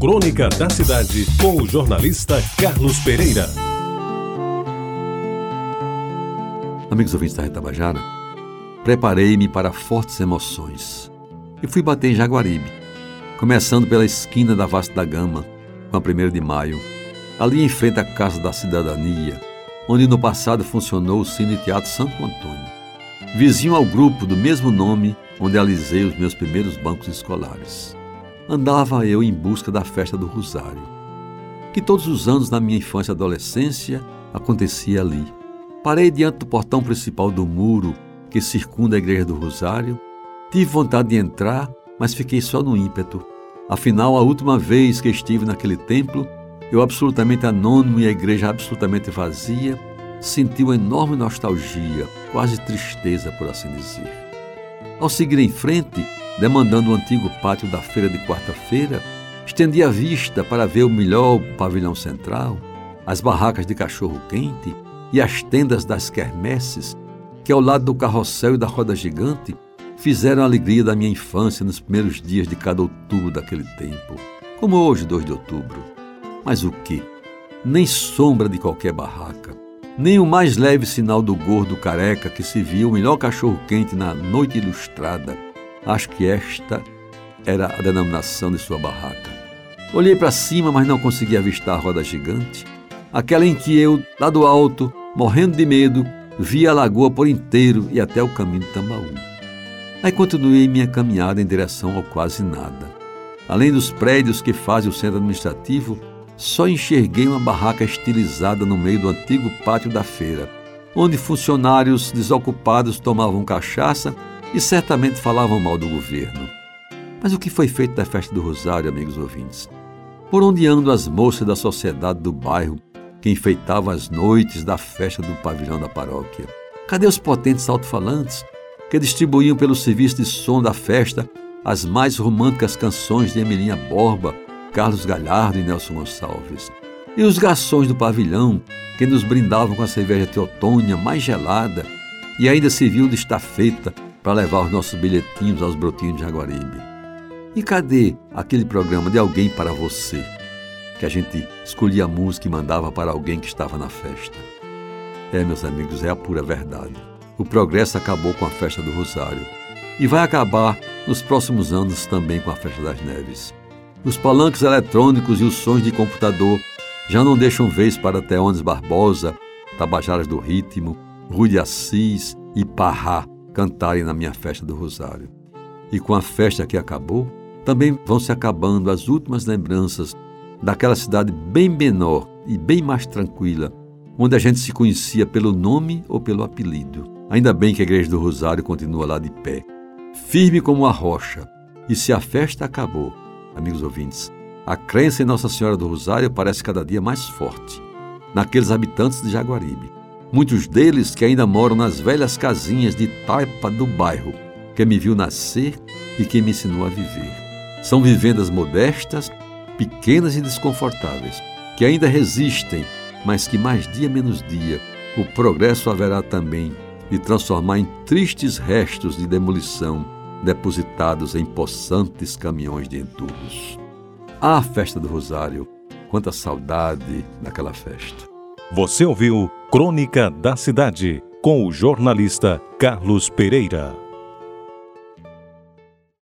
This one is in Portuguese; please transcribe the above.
Crônica da Cidade, com o jornalista Carlos Pereira. Amigos ouvintes da Retabajara, preparei-me para fortes emoções e fui bater em Jaguaribe, começando pela esquina da Vasta da Gama, com a 1 de maio, ali em frente à Casa da Cidadania, onde no passado funcionou o Cine Teatro Santo Antônio, vizinho ao grupo do mesmo nome onde alisei os meus primeiros bancos escolares andava eu em busca da festa do Rosário, que todos os anos na minha infância e adolescência acontecia ali. Parei diante do portão principal do muro que circunda a igreja do Rosário. Tive vontade de entrar, mas fiquei só no ímpeto. Afinal, a última vez que estive naquele templo, eu absolutamente anônimo e a igreja absolutamente vazia, senti uma enorme nostalgia, quase tristeza, por assim dizer. Ao seguir em frente, demandando o antigo pátio da feira de quarta-feira, estendi a vista para ver o melhor pavilhão central, as barracas de cachorro-quente e as tendas das quermesses, que ao lado do carrossel e da roda gigante fizeram a alegria da minha infância nos primeiros dias de cada outubro daquele tempo, como hoje, 2 de outubro. Mas o que? Nem sombra de qualquer barraca, nem o mais leve sinal do gordo careca que se viu o melhor cachorro-quente na noite ilustrada Acho que esta era a denominação de sua barraca. Olhei para cima, mas não consegui avistar a roda gigante, aquela em que eu, lá do alto, morrendo de medo, via a lagoa por inteiro e até o caminho do Tambaú. Aí continuei minha caminhada em direção ao quase nada. Além dos prédios que fazem o centro administrativo, só enxerguei uma barraca estilizada no meio do antigo pátio da feira, onde funcionários desocupados tomavam cachaça e certamente falavam mal do governo. Mas o que foi feito da festa do Rosário, amigos ouvintes? Por onde andam as moças da sociedade do bairro que enfeitavam as noites da festa do pavilhão da paróquia? Cadê os potentes alto-falantes que distribuíam pelo serviço de som da festa as mais românticas canções de Emilinha Borba, Carlos Galhardo e Nelson Gonçalves? E os garçons do pavilhão que nos brindavam com a cerveja teotônia mais gelada e ainda serviam de estafeta para levar os nossos bilhetinhos aos brotinhos de Jaguaribe. E cadê aquele programa de Alguém para Você? Que a gente escolhia a música e mandava para alguém que estava na festa. É, meus amigos, é a pura verdade. O progresso acabou com a festa do Rosário e vai acabar nos próximos anos também com a festa das neves. Os palanques eletrônicos e os sons de computador já não deixam vez para Teones Barbosa, Tabajaras do Ritmo, Rui de Assis e Parrá cantarem na minha festa do Rosário. E com a festa que acabou, também vão se acabando as últimas lembranças daquela cidade bem menor e bem mais tranquila, onde a gente se conhecia pelo nome ou pelo apelido. Ainda bem que a Igreja do Rosário continua lá de pé, firme como a rocha. E se a festa acabou, amigos ouvintes, a crença em Nossa Senhora do Rosário parece cada dia mais forte naqueles habitantes de Jaguaribe muitos deles que ainda moram nas velhas casinhas de taipa do bairro, que me viu nascer e que me ensinou a viver. São vivendas modestas, pequenas e desconfortáveis, que ainda resistem, mas que mais dia menos dia o progresso haverá também de transformar em tristes restos de demolição depositados em possantes caminhões de entulhos. Ah, festa do Rosário! Quanta saudade daquela festa! Você ouviu Crônica da Cidade com o jornalista Carlos Pereira.